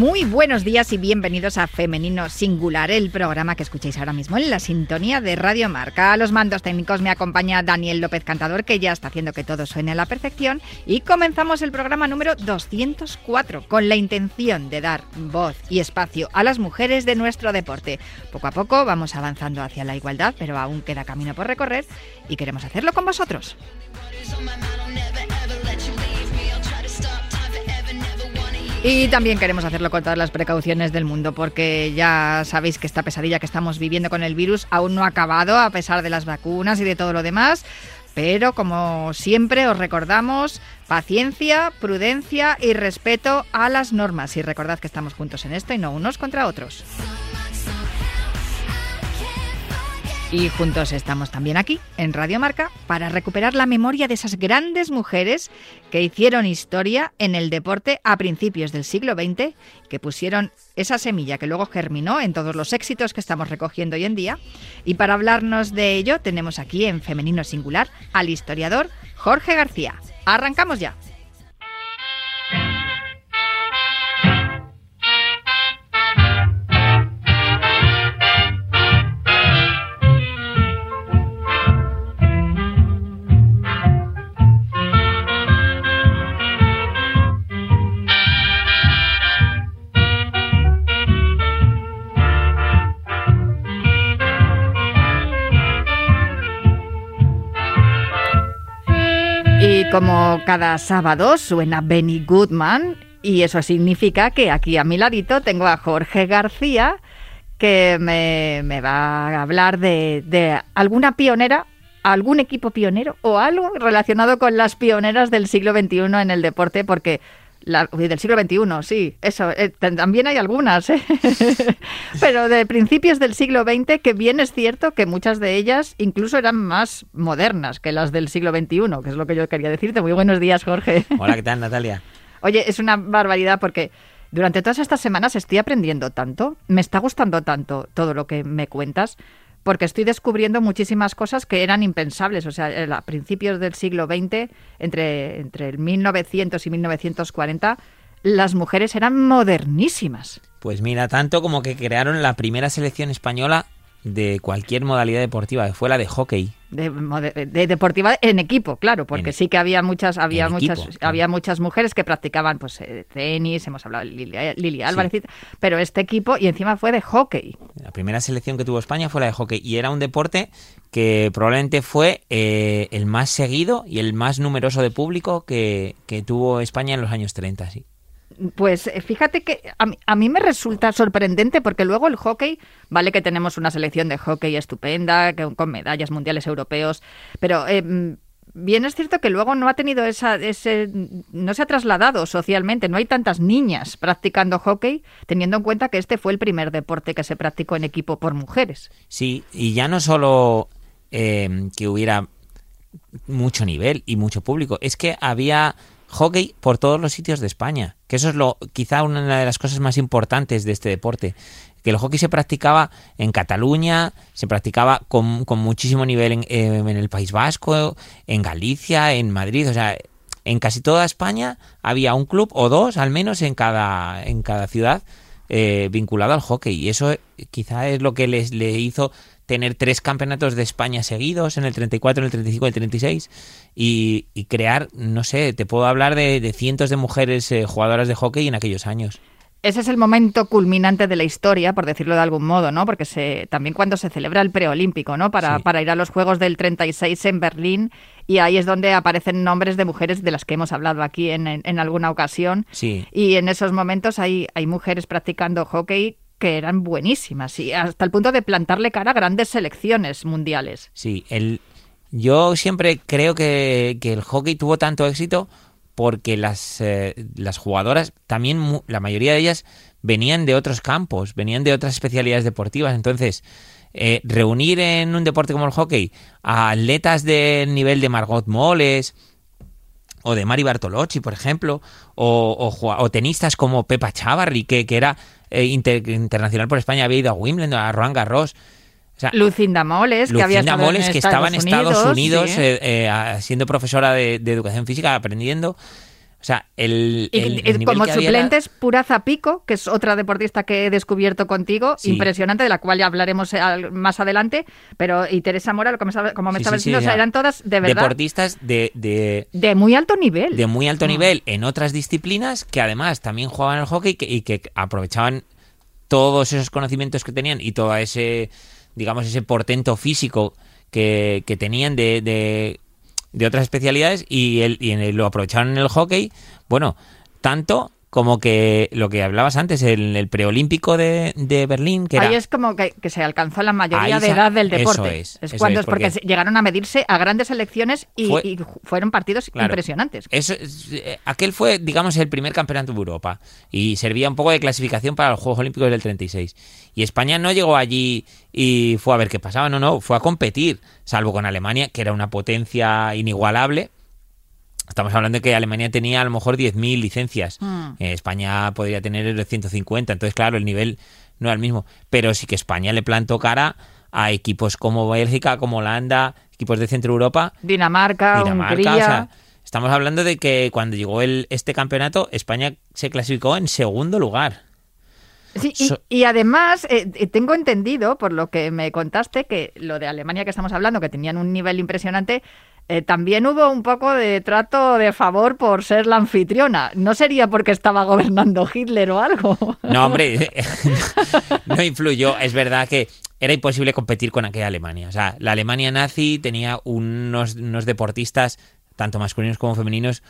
Muy buenos días y bienvenidos a Femenino Singular, el programa que escucháis ahora mismo en la sintonía de Radio Marca. A los mandos técnicos me acompaña Daniel López Cantador, que ya está haciendo que todo suene a la perfección. Y comenzamos el programa número 204 con la intención de dar voz y espacio a las mujeres de nuestro deporte. Poco a poco vamos avanzando hacia la igualdad, pero aún queda camino por recorrer y queremos hacerlo con vosotros. Y también queremos hacerlo con todas las precauciones del mundo, porque ya sabéis que esta pesadilla que estamos viviendo con el virus aún no ha acabado, a pesar de las vacunas y de todo lo demás. Pero como siempre os recordamos, paciencia, prudencia y respeto a las normas. Y recordad que estamos juntos en esto y no unos contra otros. Y juntos estamos también aquí, en Radio Marca, para recuperar la memoria de esas grandes mujeres que hicieron historia en el deporte a principios del siglo XX, que pusieron esa semilla que luego germinó en todos los éxitos que estamos recogiendo hoy en día. Y para hablarnos de ello tenemos aquí en Femenino Singular al historiador Jorge García. Arrancamos ya. Como cada sábado suena Benny Goodman y eso significa que aquí a mi ladito tengo a Jorge García que me, va a hablar de, de alguna pionera algún equipo pionero o algo relacionado con las pioneras del siglo XXI en el deporte, porque del siglo XXI, sí, eso, eh, también hay algunas, ¿eh? pero de principios del siglo XX, que bien es cierto que muchas de ellas incluso eran más modernas que las del siglo XXI, que es lo que yo quería decirte. Muy buenos días, Jorge. Hola, ¿qué tal, Natalia? Oye, es una barbaridad porque durante todas estas semanas estoy aprendiendo tanto, me está gustando tanto todo lo que me cuentas porque estoy descubriendo muchísimas cosas que eran impensables. O sea, a principios del siglo XX, entre, entre el 1900 y 1940, las mujeres eran modernísimas. Pues mira, tanto como que crearon la primera selección española de cualquier modalidad deportiva, que fue la de hockey. De, deportiva en equipo, claro, porque sí que había muchas, había muchas, había muchas mujeres que practicaban pues eh, tenis, hemos hablado de Lili, Álvarez, pero este equipo y encima fue de hockey. La primera selección que tuvo España fue la de hockey y era un deporte que probablemente fue eh, el más seguido y el más numeroso de público que, que tuvo España en los años 30, sí. Pues eh, fíjate que a mí, me resulta sorprendente porque luego el hockey, vale que tenemos una selección de hockey estupenda, con medallas mundiales europeos, pero eh, bien es cierto que luego no ha tenido esa, ese, no se ha trasladado socialmente, no hay tantas niñas practicando hockey, teniendo en cuenta que este fue el primer deporte que se practicó en equipo por mujeres. Sí, y ya no solo eh, que hubiera mucho nivel y mucho público, es que había hockey por todos los sitios de España, que eso es lo quizá una de las cosas más importantes de este deporte, que el hockey se practicaba en Cataluña, se practicaba con, muchísimo nivel en, en, el País Vasco, en Galicia, en Madrid, o sea, en casi toda España había un club o dos al menos en cada, en cada ciudad eh, vinculado al hockey y eso quizá es lo que les le hizo tener tres campeonatos de España seguidos en el 34, en el 35 y el 36 y, y crear, no sé, te puedo hablar de, cientos de mujeres eh, jugadoras de hockey en aquellos años. Ese es el momento culminante de la historia, por decirlo de algún modo, ¿no? Porque se, también cuando se celebra el preolímpico, ¿no? Para, para ir a los Juegos del 36 en Berlín y ahí es donde aparecen nombres de mujeres de las que hemos hablado aquí en, en, alguna ocasión. Sí. Y en esos momentos hay, hay mujeres practicando hockey que eran buenísimas y hasta el punto de plantarle cara a grandes selecciones mundiales. Sí, el, yo siempre creo que, que el hockey tuvo tanto éxito porque las, eh, las jugadoras, también la mayoría de ellas venían de otros campos, venían de otras especialidades deportivas. Entonces, eh, reunir en un deporte como el hockey a atletas del nivel de Margot Moles o de Mari Bartolocci, por ejemplo, o, o jua- o tenistas como Pepa Chavarri, que, que era eh, inter- internacional por España, había ido a Wimbledon, a Roland Garros. O sea, Lucinda Moles, que había estado Moles, en que Estados estaba en Estados Unidos sí. eh, eh, siendo profesora de, de educación física, aprendiendo. O sea, el, Y, el- y el nivel como que había era- suplentes, Pura Zapico, que es otra deportista que he descubierto contigo, Sí. impresionante, de la cual ya hablaremos al- más adelante. Pero, y Teresa Mora, como como me Sí, estaba sí, diciendo, o sea, eran todas de verdad deportistas de, de, de muy alto nivel. de muy alto Mm. nivel en otras disciplinas que además también jugaban al hockey que- y que aprovechaban todos esos conocimientos que tenían y todo ese, digamos, ese portento físico que, que tenían de, de, de otras especialidades y, el, y en el- lo aprovecharon en el hockey, bueno, tanto como que lo que hablabas antes, el, el preolímpico de, de Berlín, que Ahí es como que, que se alcanzó la mayoría de edad del eso deporte. es, eso cuando es, es porque, porque- se- llegaron a medirse a grandes elecciones y, Fue- y fueron partidos Claro. impresionantes. Eso es- eh, aquel fue, digamos, el primer campeonato de Europa y servía un poco de clasificación para los Juegos Olímpicos del 36. Y España no llegó allí y fue a ver qué pasaba, no, no, fue a competir, salvo con Alemania, que era una potencia inigualable. Estamos hablando de que Alemania tenía a lo mejor 10.000 licencias. Mm. Eh, España podría tener 150. Entonces, claro, el nivel no era el mismo. Pero sí que España le plantó cara a equipos como Bélgica, como Holanda, equipos de Centro Europa, Dinamarca, Dinamarca, Hungría. o sea, estamos hablando de que cuando llegó el, este campeonato, España se clasificó en segundo lugar. Sí, y, So- y además, eh, eh, tengo entendido, por lo que me contaste, que lo de Alemania que estamos hablando, que tenían un nivel impresionante, eh, también hubo un poco de trato de favor por ser la anfitriona. ¿No sería porque estaba gobernando Hitler o algo? No, hombre, no influyó. Es verdad que era imposible competir con aquella Alemania. O sea, la Alemania nazi tenía unos, unos deportistas, tanto masculinos como femeninos,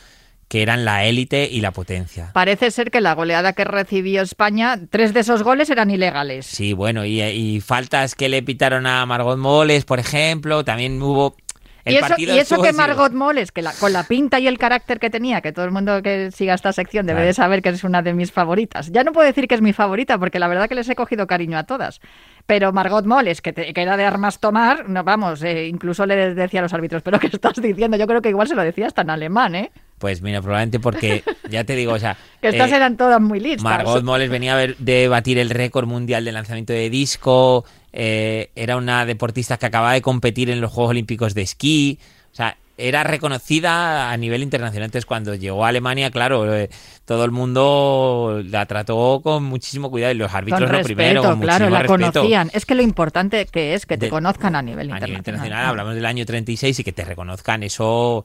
que eran la élite y la potencia. Parece ser que la goleada que recibió España, tres de esos goles eran ilegales. Sí, bueno, y, y faltas que le pitaron a Margot Moles, por ejemplo, también hubo... El y eso, y eso que. Margot Moles, que la- con la pinta y el carácter que tenía, que todo el mundo que siga esta sección debe Claro. de saber que es una de mis favoritas. Ya no puedo decir que es mi favorita, porque la verdad que les he cogido cariño a todas. Pero Margot Moles, que, te- que era de armas tomar, no vamos, eh, incluso le decía a los árbitros, pero ¿qué estás diciendo? Yo creo que igual se lo decía hasta en alemán, ¿eh? Pues mira, probablemente porque, ya te digo, o sea... Que estas eh, eran todas muy listas. Margot Moles venía a ver- de batir el récord mundial de lanzamiento de disco, eh, era una deportista que acababa de competir en los Juegos Olímpicos de esquí, o sea, era reconocida a nivel internacional. Entonces, cuando llegó a Alemania, claro, eh, todo el mundo la trató con muchísimo cuidado y los con árbitros lo respeto, primero, con claro, muchísimo la respeto. conocían. Es que lo importante que es que te De- conozcan a nivel A internacional. nivel internacional, hablamos del año 36 y que te reconozcan eso.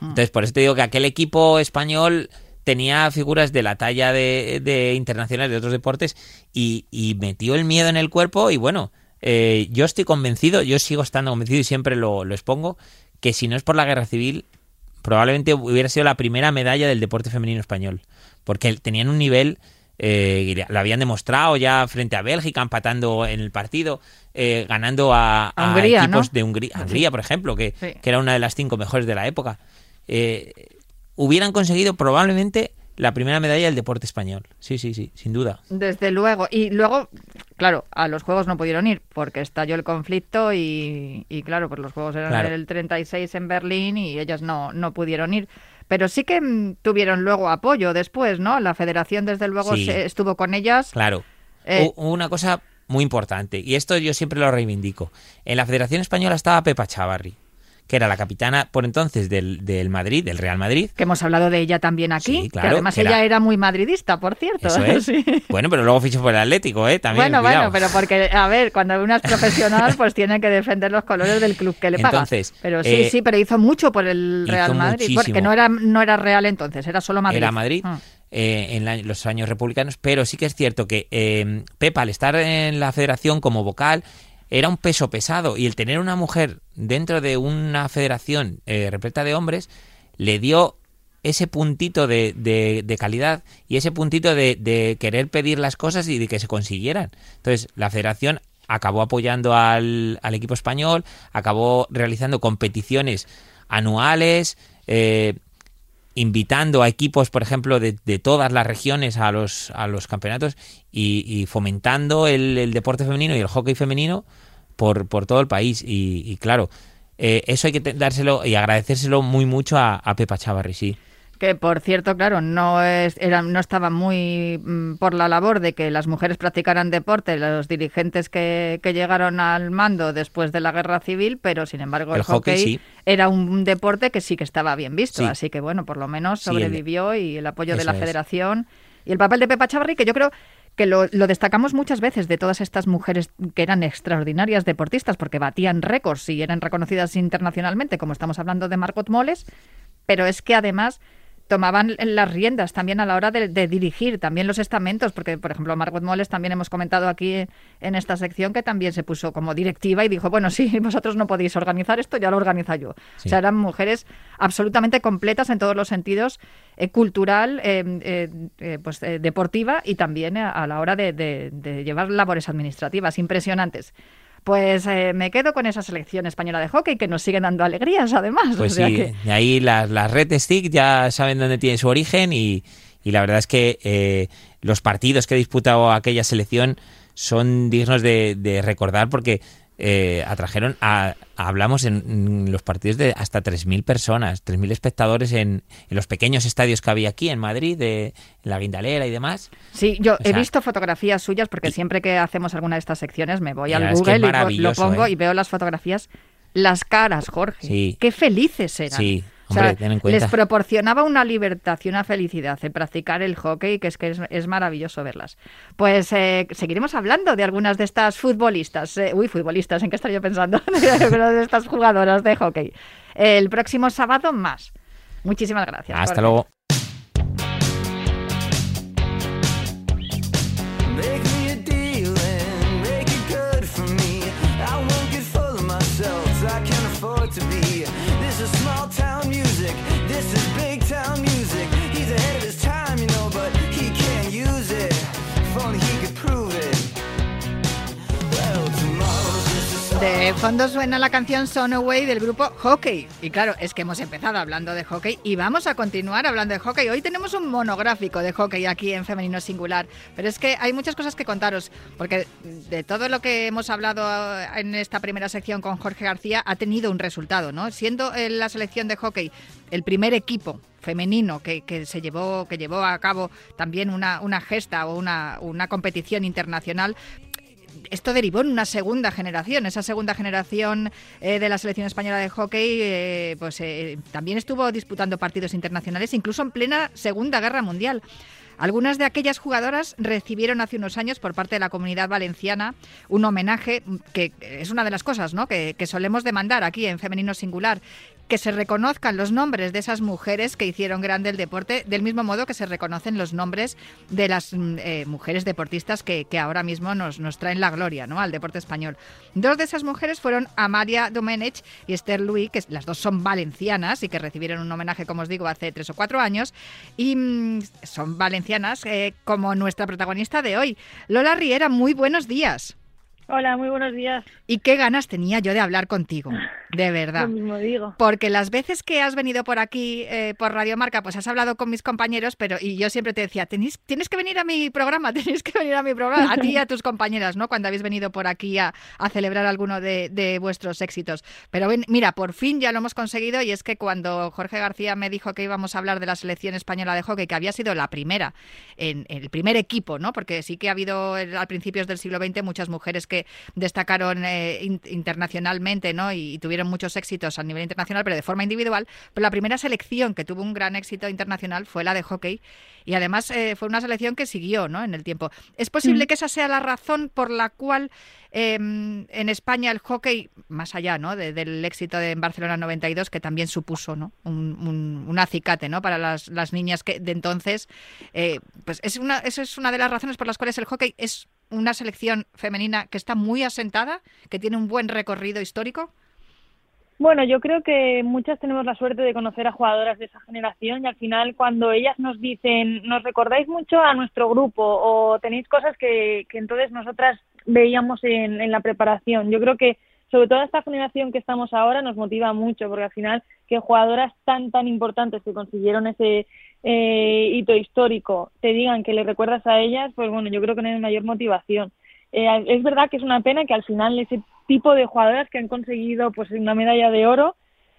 Mm. Entonces, por eso te digo que aquel equipo español tenía figuras de la talla de, de internacionales de otros deportes y, y metió el miedo en el cuerpo y bueno, eh, yo estoy convencido, yo sigo estando convencido y siempre lo, lo expongo, que si no es por la guerra civil, probablemente hubiera sido la primera medalla del deporte femenino español, porque tenían un nivel, eh, lo habían demostrado ya frente a Bélgica, empatando en el partido, eh, ganando a, a Hungría, equipos ¿no? de Hungría, Hungría, por ejemplo, que, Sí. que era una de las cinco mejores de la época. Eh, hubieran conseguido probablemente la primera medalla del deporte español. Sí, sí, sí, sin duda. Desde luego. Y luego, claro, a los Juegos no pudieron ir porque estalló el conflicto y, y claro, pues los Juegos eran Claro. el 36 en Berlín y ellas no, no pudieron ir. Pero sí que mm, tuvieron luego apoyo después, ¿no? La federación, desde luego, Sí. se- estuvo con ellas. Claro. Eh, una cosa muy importante, y esto yo siempre lo reivindico. En la Federación Española estaba Pepa Chavarri, que era la capitana por entonces del, del Madrid, del Real Madrid. Que hemos hablado de ella también aquí. Sí, claro, que además que ella era- era muy madridista, por cierto. Eso es. Sí. Bueno, pero luego fichó por el Atlético, ¿eh? También, Bueno, cuidado. bueno, pero porque, a ver, cuando una es profesional, pues tiene que defender los colores del club que le paga. Entonces, pero sí, eh, sí, pero hizo mucho por el Real Madrid, porque no era, no era Real entonces, era solo Madrid. Era Madrid. Ah. eh, en la- los años republicanos, pero sí que es cierto que eh, Pepa, al estar en la federación como vocal, era un peso pesado y el tener una mujer dentro de una federación eh, repleta de hombres le dio ese puntito de, de- calidad y ese puntito de, de querer pedir las cosas y de que se consiguieran. Entonces, la federación acabó apoyando al, al equipo español, acabó realizando competiciones anuales, eh, invitando a equipos, por ejemplo, de, de, todas las regiones a los, a los campeonatos y, fomentando el, deporte femenino y el hockey femenino por, por todo el país. Y, claro, eh, eso hay que dárselo y agradecérselo muy mucho a, a Pepa Chavarri, sí. Que por cierto, claro, no es, era, no estaba muy mm, por la labor de que las mujeres practicaran deporte, los dirigentes que, que llegaron al mando después de la guerra civil, pero sin embargo el, hockey, era un deporte que sí que estaba bien visto, así que bueno, por lo menos sobrevivió y el apoyo de la federación. Y el papel de Pepa Chavarri, que yo creo que lo, lo, destacamos muchas veces de todas estas mujeres que eran extraordinarias deportistas porque batían récords y eran reconocidas internacionalmente, como estamos hablando de Margot Moles, pero es que además tomaban las riendas también a la hora de, dirigir también los estamentos, porque por ejemplo Margot Moles también hemos comentado aquí en esta sección que también se puso como directiva y dijo, bueno, si vosotros no podéis organizar esto, ya lo organizo yo. O sea, eran mujeres absolutamente completas en todos los sentidos, eh, cultural, eh, eh, pues deportiva y también a, la hora de llevar labores administrativas impresionantes. Pues eh, me quedo con esa selección española de hockey que nos sigue dando alegrías además. Pues sí, y ahí las, las Red Stick ya saben dónde tiene su origen y, la verdad es que eh, los partidos que ha disputado aquella selección son dignos de, de recordar porque eh, atrajeron a, hablamos en, los partidos de hasta 3.000 personas, 3.000 espectadores en, los pequeños estadios que había aquí en Madrid, de la Guindalera y demás. Sí, yo he visto fotografías suyas porque siempre que hacemos alguna de estas secciones me voy al Google y lo pongo ¿eh? y veo las fotografías. Las caras, Jorge. Qué felices eran. Sí les proporcionaba una libertad y una felicidad el practicar el hockey, que es que es, maravilloso verlas. Pues eh, seguiremos hablando de algunas de estas futbolistas, eh, uy, futbolistas, ¿en qué yo pensando? de estas jugadoras de hockey. El próximo sábado más. Muchísimas gracias. Hasta luego. Fondo suena la canción Son Away del grupo Hockey. Y claro, es que hemos empezado hablando de hockey y vamos a continuar hablando de hockey. Hoy tenemos un monográfico de hockey aquí en Femenino Singular. Pero es que hay muchas cosas que contaros, porque de todo lo que hemos hablado en esta primera sección con Jorge García ha tenido un resultado, ¿no? Siendo la selección de hockey el primer equipo femenino que, se llevó que llevó a cabo también una, gesta o una competición internacional esto derivó en una segunda generación. Esa segunda generación eh, de la selección española de hockey eh, pues eh, también estuvo disputando partidos internacionales, incluso en plena Segunda Guerra Mundial. Algunas de aquellas jugadoras recibieron hace unos años por parte de la comunidad valenciana un homenaje que es una de las cosas ¿no? que, que solemos demandar aquí en Femenino Singular, que se reconozcan los nombres de esas mujeres que hicieron grande el deporte, del mismo modo que se reconocen los nombres de las mm, eh, mujeres deportistas que, ahora mismo nos, nos, traen la gloria ¿no? al deporte español. Dos de esas mujeres fueron Amalia Domenech y Esther Louis, que las dos son valencianas y que recibieron un homenaje, como os digo, hace tres o cuatro años, y mm, son valencianas eh, como nuestra protagonista de hoy. Lola Riera, muy buenos días. Hola, muy buenos días. Y qué ganas tenía yo de hablar contigo, de verdad. Lo mismo digo. Porque las veces que has venido por aquí, eh, por Radio Marca, pues has hablado con mis compañeros, pero y yo siempre te decía, tienes, tienes que venir a mi programa, tienes que venir a mi programa, a ti y a tus compañeras, ¿no? Cuando habéis venido por aquí a, celebrar alguno de, vuestros éxitos. Pero mira, por fin ya lo hemos conseguido y es que cuando Jorge García me dijo que íbamos a hablar de la selección española de hockey, que había sido la primera, en, el primer equipo, ¿no? Porque sí que ha habido a principios del siglo XX muchas mujeres que destacaron eh, internacionalmente ¿no? Y, tuvieron muchos éxitos a nivel internacional, pero de forma individual. Pero la primera selección que tuvo un gran éxito internacional fue la de hockey y además eh, fue una selección que siguió ¿no? en el tiempo. ¿Es posible mm. que esa sea la razón por la cual em, en España el hockey, más allá ¿no? del éxito de en Barcelona 92, que también supuso ¿no? un, acicate ¿no? para las, las niñas que de entonces, eh, pues es una, esa es una de las razones por las cuales el hockey es una selección femenina que está muy asentada, que tiene un buen recorrido histórico? Bueno, yo creo que muchas tenemos la suerte de conocer a jugadoras de esa generación y al final cuando ellas nos dicen, nos recordáis mucho a nuestro grupo o tenéis cosas que, que entonces nosotras veíamos en, en la preparación. Yo creo que sobre todo esta generación que estamos ahora nos motiva mucho, porque al final que jugadoras tan, tan importantes que consiguieron ese eh, hito histórico te digan que le recuerdas a ellas, pues bueno, yo creo que no hay mayor motivación. Eh, es verdad que es una pena que al final ese tipo de jugadoras que han conseguido pues una medalla de oro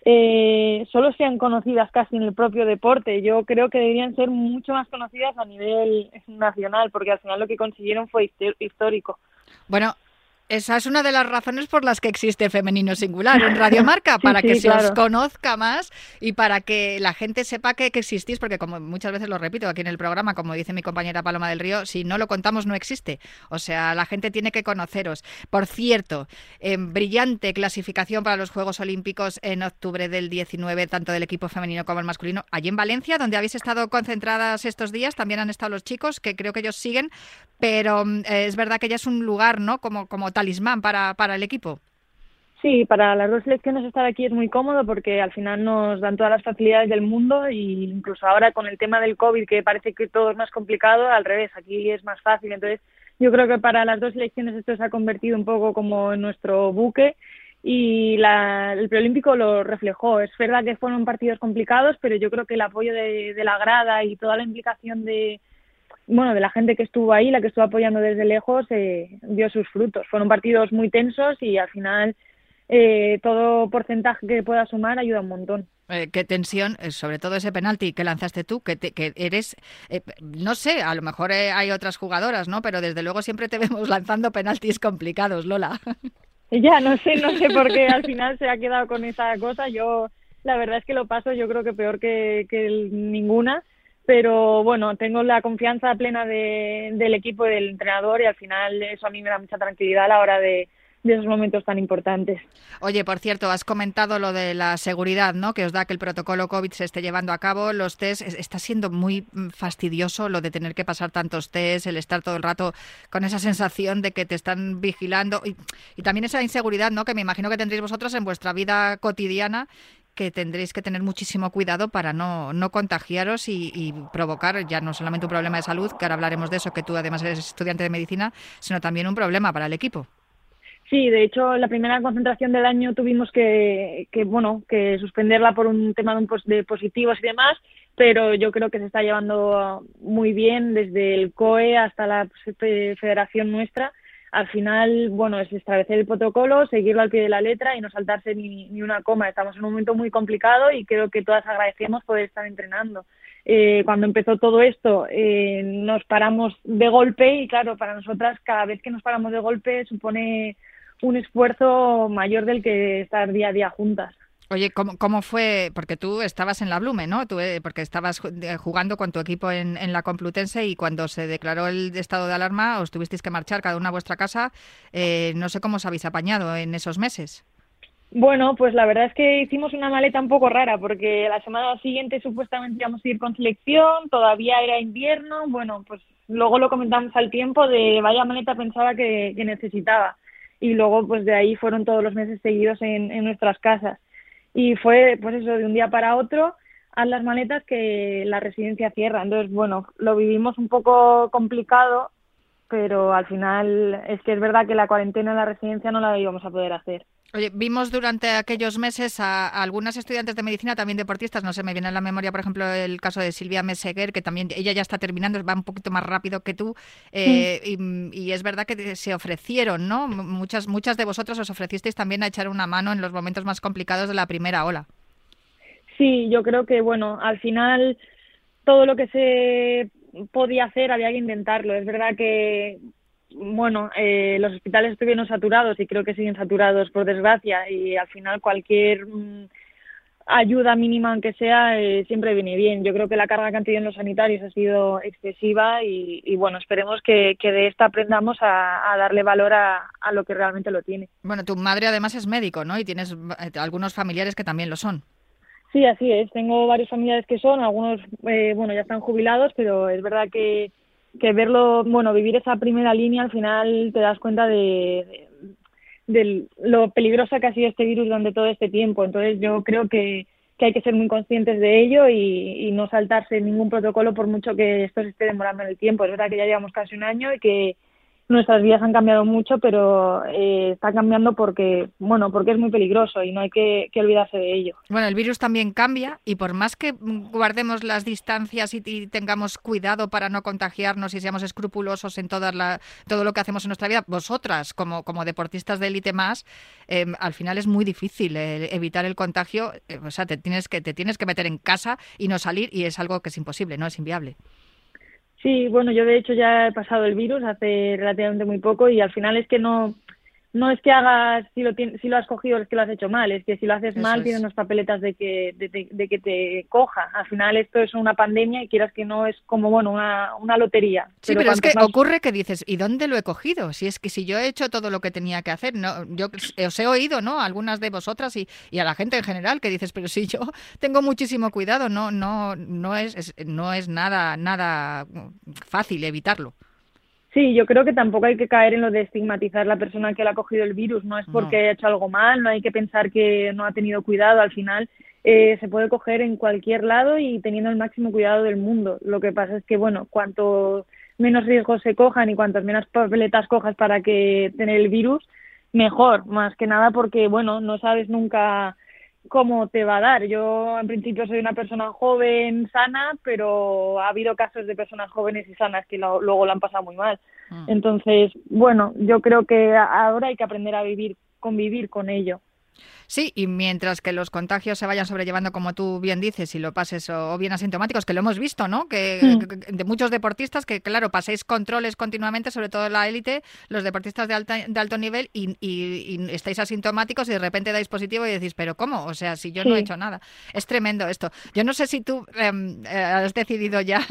eh, solo sean conocidas casi en el propio deporte. Yo creo que deberían ser mucho más conocidas a nivel nacional, porque al final lo que consiguieron fue histórico. Bueno, esa es una de las razones por las que existe Femenino Singular en Radio Marca, para que se os conozca más y para que la gente sepa que, existís, porque como muchas veces lo repito aquí en el programa, como dice mi compañera Paloma del Río, si no lo contamos no existe. O sea, la gente tiene que conoceros. Por cierto, brillante clasificación para los Juegos Olímpicos en octubre del 19, tanto del equipo femenino como el masculino. Allí en Valencia, donde habéis estado concentradas estos días, también han estado los chicos, que creo que ellos siguen, pero mm, es verdad que ya es un lugar, ¿no? Como, como talismán para, para el equipo. Sí, para las dos selecciones estar aquí es muy cómodo porque al final nos dan todas las facilidades del mundo y incluso ahora con el tema del COVID que parece que todo es más complicado, al revés, aquí es más fácil. Entonces yo creo que para las dos selecciones esto se ha convertido un poco como en nuestro buque y la, el preolímpico lo reflejó. Es verdad que fueron partidos complicados, pero yo creo que el apoyo de la grada y toda la implicación de, bueno, de la gente que estuvo ahí, la que estuvo apoyando desde lejos, eh, dio sus frutos. Fueron partidos muy tensos y al final eh, todo porcentaje que pueda sumar ayuda un montón. Eh, qué tensión, eh, sobre todo ese penalti que lanzaste tú, que, que eres, no sé, a lo mejor hay otras jugadoras, ¿no? Pero desde luego siempre te vemos lanzando penaltis complicados, Lola. Ya, no sé, no sé por qué al final se ha quedado con esa cosa. Yo, la verdad es que lo paso, yo creo que peor que, que ninguna pero bueno, tengo la confianza plena de, del equipo y del entrenador y al final eso a mí me da mucha tranquilidad a la hora de, esos momentos tan importantes. Oye, por cierto, has comentado lo de la seguridad, ¿no? Que os da que el protocolo COVID se esté llevando a cabo. Los test, está siendo muy mm, fastidioso lo de tener que pasar tantos test, el estar todo el rato con esa sensación de que te están vigilando y, y también esa inseguridad, ¿no? Que me imagino que tendréis vosotros en vuestra vida cotidiana que tendréis que tener muchísimo cuidado para no, no contagiaros y, provocar ya no solamente un problema de salud, que ahora hablaremos de eso, que tú además eres estudiante de medicina, sino también un problema para el equipo. Sí, de hecho, la primera concentración del año tuvimos que, que bueno, que suspenderla por un tema de, de positivos y demás, pero yo creo que se está llevando muy bien desde el COE hasta la federación nuestra al final, bueno, es establecer el protocolo, seguirlo al pie de la letra y no saltarse ni, ni una coma. Estamos en un momento muy complicado y creo que todas agradecemos poder estar entrenando. Eh, cuando empezó todo esto, eh, nos paramos de golpe y claro, para nosotras cada vez que nos paramos de golpe supone un esfuerzo mayor del que estar día a día juntas. Oye, ¿cómo, ¿cómo, fue? Porque tú estabas en la Blume, ¿no? Tú, eh, porque estabas jugando con tu equipo en, en, la Complutense y cuando se declaró el estado de alarma os tuvisteis que marchar cada una a vuestra casa. Eh, no sé cómo os habéis apañado en esos meses. Bueno, pues la verdad es que hicimos una maleta un poco rara porque la semana siguiente supuestamente íbamos a ir con selección, todavía era invierno, bueno, pues luego lo comentamos al tiempo de vaya maleta pensaba que, necesitaba y luego pues de ahí fueron todos los meses seguidos en nuestras casas y fue pues eso de un día para otro haz las maletas que la residencia cierra. Entonces bueno lo vivimos un poco complicado pero al final es que es verdad que la cuarentena en la residencia no la íbamos a poder hacer Oye, vimos durante aquellos meses a, algunas estudiantes de medicina, también deportistas, no sé, me viene a la memoria, por ejemplo, el caso de Silvia Meseguer, que también ella ya está terminando, va un poquito más rápido que tú, eh, y, es verdad que se ofrecieron, ¿no? Muchas, muchas de vosotras os ofrecisteis también a echar una mano en los momentos más complicados de la primera ola. Sí, yo creo que, bueno, al final todo lo que se podía hacer había que intentarlo. Es verdad que bueno, eh, los hospitales estuvieron saturados y creo que siguen saturados por desgracia y al final cualquier mm, ayuda mínima aunque sea eh, siempre viene bien. Yo creo que la carga que han tenido los sanitarios ha sido excesiva y, bueno, esperemos que, de esta aprendamos a, darle valor a, a, lo que realmente lo tiene. Bueno, tu madre además es médico, ¿no? Y tienes eh, algunos familiares que también lo son. Sí, así es. Tengo varios familiares que son, algunos, bueno, ya están jubilados, pero es verdad que que verlo, bueno, vivir esa primera línea al final te das cuenta de, de, lo peligrosa que ha sido este virus durante todo este tiempo. Entonces yo creo que, que hay que ser muy conscientes de ello y, y, no saltarse ningún protocolo por mucho que esto se esté demorando en el tiempo. Es verdad que ya llevamos casi un año y que, nuestras vidas han cambiado mucho, pero eh, está cambiando porque, bueno, porque es muy peligroso y no hay que, olvidarse de ello. Bueno, el virus también cambia y por más que guardemos las distancias y, tengamos cuidado para no contagiarnos y seamos escrupulosos en toda la, todo lo que hacemos en nuestra vida, vosotras como, como deportistas de élite más, em, al final es muy difícil eh, evitar el contagio. Eh, o sea, te tienes que te tienes que meter en casa y no salir y es algo que es imposible, no es inviable. Sí, bueno, yo de hecho ya he pasado el virus hace relativamente muy poco y al final es que no, no es que hagas, si lo, si lo has cogido es que lo has hecho mal, es que si lo haces mal tienes unas papeletas de que, de, que te coja. Al final esto es una pandemia y quieras que no es como, bueno, una, una lotería. Sí, pero, es que ocurre que dices, ¿y dónde lo he cogido? Si es que si yo he hecho todo lo que tenía que hacer, no, yo os he oído, ¿no? Algunas de vosotras y, y a la gente en general que dices, pero si yo tengo muchísimo cuidado, no, no, no es, no es nada, nada fácil evitarlo. Sí, yo creo que tampoco hay que caer en lo de estigmatizar a la persona que le ha cogido el virus. No es porque haya hecho algo mal, no hay que pensar que no ha tenido cuidado. Al final eh, se puede coger en cualquier lado y teniendo el máximo cuidado del mundo. Lo que pasa es que, bueno, cuanto menos riesgos se cojan y cuantas menos papeletas cojas para que tener el virus, mejor. Más que nada porque, bueno, no sabes nunca cómo te va a dar. Yo en principio soy una persona joven, sana, pero ha habido casos de personas jóvenes y sanas que luego lo han pasado muy mal. Mm. Entonces, bueno, yo creo que ahora hay que aprender a vivir, convivir con ello. Sí, y mientras que los contagios se vayan sobrellevando, como tú bien dices, y lo pases o bien asintomáticos, que lo hemos visto, ¿no? Que, de muchos deportistas que, claro, paséis controles continuamente, sobre todo la élite, los deportistas de, alta, de alto nivel, y, estáis asintomáticos y de repente dais positivo y decís, ¿pero cómo? O sea, si yo no he hecho nada. Es tremendo esto. Yo no sé si tú em, eh, has decidido ya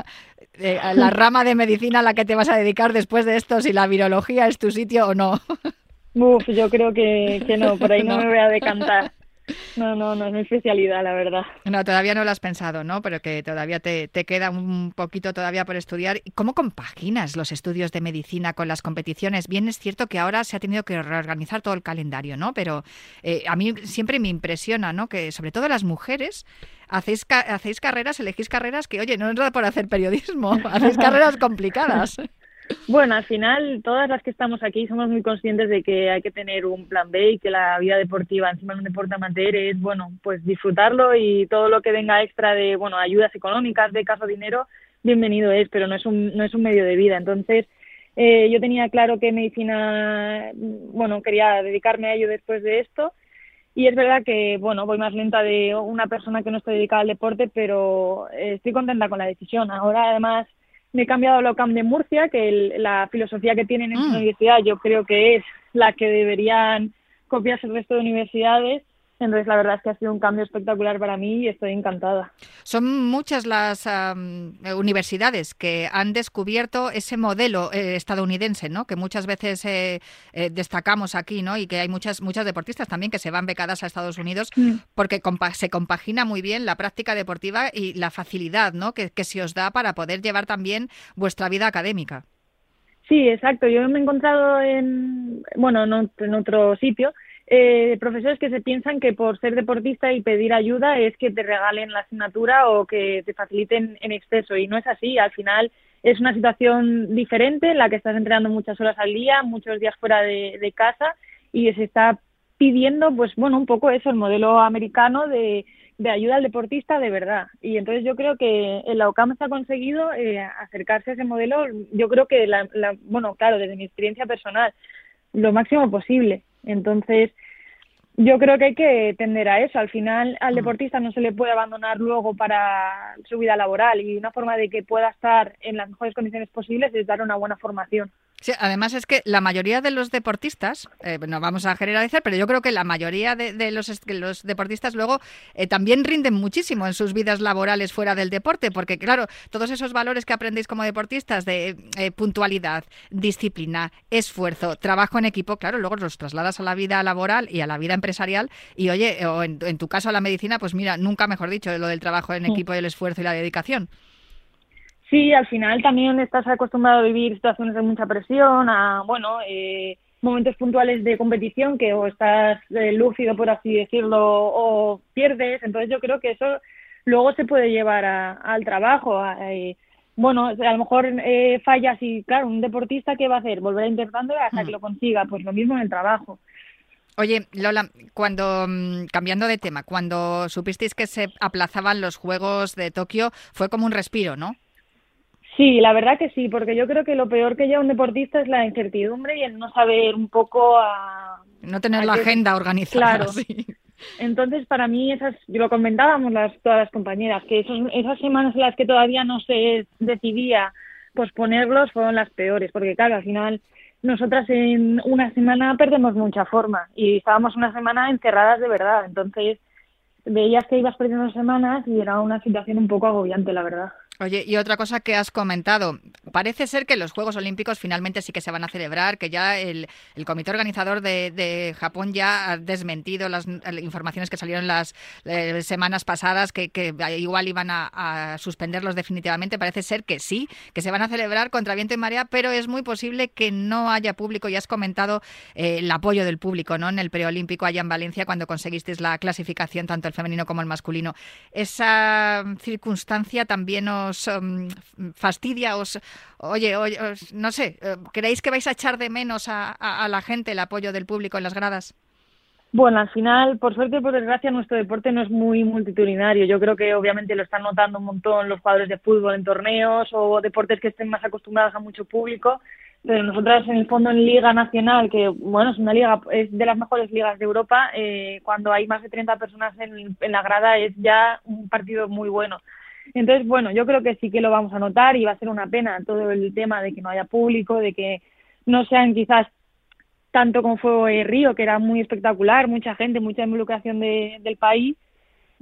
eh, la rama de medicina a la que te vas a dedicar después de esto, si la virología es tu sitio o no. Uf, yo creo que, que no, por ahí no. me voy a decantar. No, no, no es mi especialidad, la verdad. No, todavía no lo has pensado, ¿no? Pero que todavía te, te queda un poquito todavía por estudiar. ¿Cómo compaginas los estudios de medicina con las competiciones? Bien, es cierto que ahora se ha tenido que reorganizar todo el calendario, ¿no? Pero eh, a mí siempre me impresiona, ¿no? Que sobre todo las mujeres hacéis, hacéis carreras, elegís carreras que, oye, no es por hacer periodismo, hacéis carreras complicadas. Bueno, al final, todas las que estamos aquí somos muy conscientes de que hay que tener un plan B y que la vida deportiva encima de un deporte amateur es, bueno, pues disfrutarlo y todo lo que venga extra de, bueno, ayudas económicas, becas o dinero, bienvenido es, pero no es un, no es un medio de vida. Entonces, eh, yo tenía claro que medicina, bueno, quería dedicarme a ello después de esto. Y es verdad que, bueno, voy más lenta de una persona que no está dedicada al deporte, pero estoy contenta con la decisión. Ahora, además, me he cambiado a la UCAM de Murcia, que la filosofía que tienen en su mm. universidad yo creo que es la que deberían copiarse el resto de universidades entonces, la verdad es que ha sido un cambio espectacular para mí y estoy encantada. Son muchas las universidades que han descubierto ese modelo eh, estadounidense, ¿no? Que muchas veces eh, eh, destacamos aquí, ¿no? Y que hay muchas muchas deportistas también que se van becadas a Estados Unidos mm. porque se compagina muy bien la práctica deportiva y la facilidad, ¿no? Que, que se os da para poder llevar también vuestra vida académica. Sí, exacto. Yo me he encontrado en, bueno, en otro sitio eh, profesores que se piensan que por ser deportista y pedir ayuda es que te regalen la asignatura o que te faciliten en exceso y no es así. Al final es una situación diferente en la que estás entrenando muchas horas al día, muchos días fuera de, casa y se está pidiendo, pues bueno, un poco eso, el modelo americano de, ayuda al deportista de verdad. Y entonces yo creo que en la OCAM se ha conseguido eh, acercarse a ese modelo, yo creo que, la, bueno, claro, desde mi experiencia personal, lo máximo posible. Entonces, yo creo que hay que tender a eso. Al final, al mm. deportista no se le puede abandonar luego para su vida laboral y una forma de que pueda estar en las mejores condiciones posibles es dar una buena formación. Sí, además es que la mayoría de los deportistas, eh, no vamos a generalizar, pero yo creo que la mayoría de, los, los, deportistas luego eh, también rinden muchísimo en sus vidas laborales fuera del deporte, porque claro, todos esos valores que aprendéis como deportistas de eh, puntualidad, disciplina, esfuerzo, trabajo en equipo, claro, luego los trasladas a la vida laboral y a la vida empresarial y oye, o en, en tu caso a la medicina, pues mira, nunca mejor dicho, lo del trabajo en equipo y el esfuerzo y la dedicación. Sí, al final también estás acostumbrado a vivir situaciones de mucha presión, a, bueno, eh, momentos puntuales de competición que o estás eh, lúcido, por así decirlo, o pierdes. Entonces yo creo que eso luego se puede llevar al trabajo. Eh, bueno, a lo mejor eh, fallas y, claro, un deportista, ¿qué va a hacer? Volver a intentarlo hasta que mm. lo consiga. Pues lo mismo en el trabajo. Oye, Lola, cuando, mm, cambiando de tema, cuando supisteis que se aplazaban los Juegos de Tokio, fue como un respiro, ¿no? Sí, la verdad que sí, porque yo creo que lo peor que lleva un deportista es la incertidumbre y el no saber un poco a... No tener la agenda organizada. Claro. Entonces, para mí, esas, lo comentábamos las, todas las compañeras, que esos, esas semanas en las que todavía no se decidía posponerlos fueron las peores, porque claro, al final nosotras en una semana perdemos mucha forma y estábamos una semana encerradas de verdad, entonces veías que ibas perdiendo semanas y era una situación un poco agobiante, la verdad. Oye, y otra cosa que has comentado, parece ser que los Juegos Olímpicos finalmente sí que se van a celebrar, que ya el, comité organizador de, Japón ya ha desmentido las, informaciones que salieron las eh, semanas pasadas, que, igual iban a, suspenderlos definitivamente. Parece ser que sí, que se van a celebrar contra viento y marea, pero es muy posible que no haya público. Ya has comentado eh, el apoyo del público ¿no? en el preolímpico allá en Valencia cuando conseguisteis la clasificación, tanto el femenino como el masculino. Esa circunstancia también os os um, fastidia, os, oye, oye no sé, eh, ¿creéis que vais a echar de menos a, la gente el apoyo del público en las gradas? Bueno, al final, por suerte o por desgracia, nuestro deporte no es muy multitudinario. Yo creo que obviamente lo están notando un montón los jugadores de fútbol en torneos o deportes que estén más acostumbrados a mucho público. Pero nosotras, en el fondo, en Liga Nacional, que bueno, es una liga, es de las mejores ligas de Europa, eh, cuando hay más de 30 personas en la grada es ya un partido muy bueno. Entonces, bueno, yo creo que sí que lo vamos a notar y va a ser una pena todo el tema de que no haya público, de que no sean quizás tanto como fue Río, que era muy espectacular, mucha gente, mucha involucración de, del país,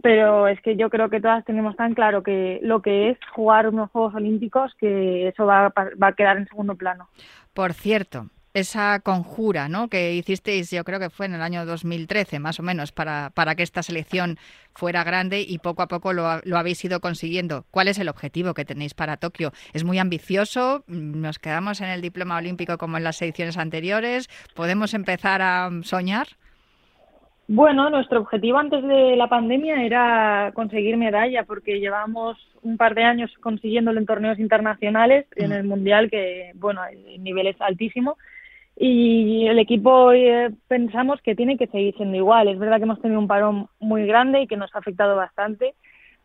pero es que yo creo que todas tenemos tan claro que lo que es jugar unos Juegos Olímpicos, que eso va, va a quedar en segundo plano. Por cierto, esa conjura ¿no? que hicisteis, yo creo que fue en el año 2013 más o menos, para, para que esta selección fuera grande y poco a poco lo, lo, habéis ido consiguiendo. ¿Cuál es el objetivo que tenéis para Tokio? ¿Es muy ambicioso? ¿Nos quedamos en el diploma olímpico como en las ediciones anteriores? ¿Podemos empezar a soñar? Bueno, nuestro objetivo antes de la pandemia era conseguir medalla, porque llevamos un par de años consiguiéndolo en torneos internacionales, en mm. el Mundial, que, bueno, el nivel es altísimo, y el equipo eh, pensamos que tiene que seguir siendo igual. Es verdad que hemos tenido un parón muy grande y que nos ha afectado bastante,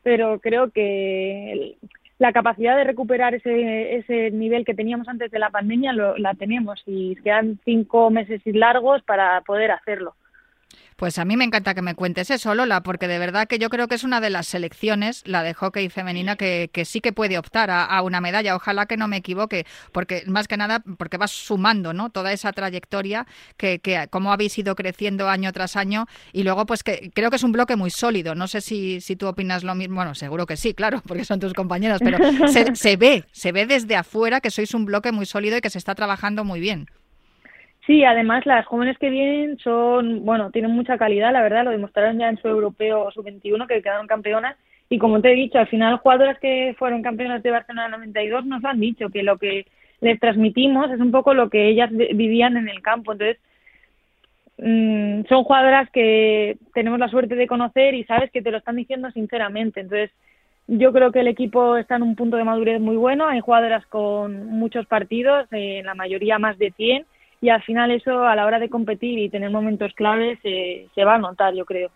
pero creo que la capacidad de recuperar ese, ese nivel que teníamos antes de la pandemia lo, la tenemos y quedan cinco meses largos para poder hacerlo. Pues a mí me encanta que me cuentes eso, Lola, porque de verdad que yo creo que es una de las selecciones, la de hockey femenina, que, sí que puede optar a, una medalla. Ojalá que no me equivoque, porque más que nada, porque vas sumando, ¿no? Toda esa trayectoria que, que como habéis ido creciendo año tras año y luego, pues que creo que es un bloque muy sólido. No sé si, si tú opinas lo mismo. Bueno, seguro que sí, claro, porque son tus compañeras, pero se, se ve, se ve desde afuera que sois un bloque muy sólido y que se está trabajando muy bien. Sí, además las jóvenes que vienen son, bueno, tienen mucha calidad, la verdad, lo demostraron ya en su europeo sub-21 que quedaron campeonas. Y como te he dicho, al final jugadoras que fueron campeonas de Barcelona 92 nos han dicho que lo que les transmitimos es un poco lo que ellas vivían en el campo, entonces mm, son jugadoras que tenemos la suerte de conocer y sabes que te lo están diciendo sinceramente, entonces yo creo que el equipo está en un punto de madurez muy bueno, hay jugadoras con muchos partidos, en la mayoría más de 100 y al final eso a la hora de competir y tener momentos claves se va a notar, yo creo.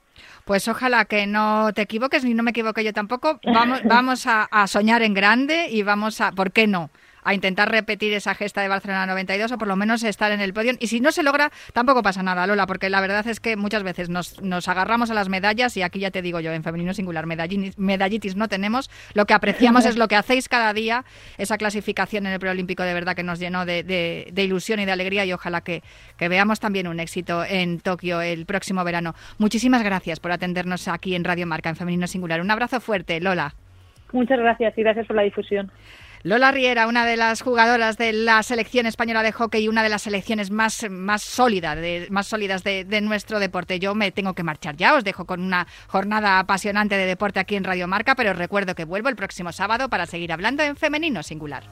Pues ojalá que no te equivoques ni no me equivoque yo tampoco. Vamos, vamos a, a soñar en grande y vamos a, ¿por qué no? A intentar repetir esa gesta de Barcelona 92 o por lo menos estar en el podio. Y si no se logra, tampoco pasa nada, Lola, porque la verdad es que muchas veces nos, nos agarramos a las medallas y aquí ya te digo yo, en femenino singular, medallitis, no tenemos. Lo que apreciamos es lo que hacéis cada día, esa clasificación en el preolímpico de verdad que nos llenó de, de, ilusión y de alegría y ojalá que, que veamos también un éxito en Tokio el próximo verano. Muchísimas gracias por atendernos aquí en Radio Marca en Femenino Singular. Un abrazo fuerte, Lola. Muchas gracias y gracias por la difusión. Lola Riera, una de las jugadoras de la selección española de hockey y una de las selecciones más, más sólidas, de, más sólidas de, de, nuestro deporte. Yo me tengo que marchar ya, os dejo con una jornada apasionante de deporte aquí en Radio Marca, pero os recuerdo que vuelvo el próximo sábado para seguir hablando en femenino singular.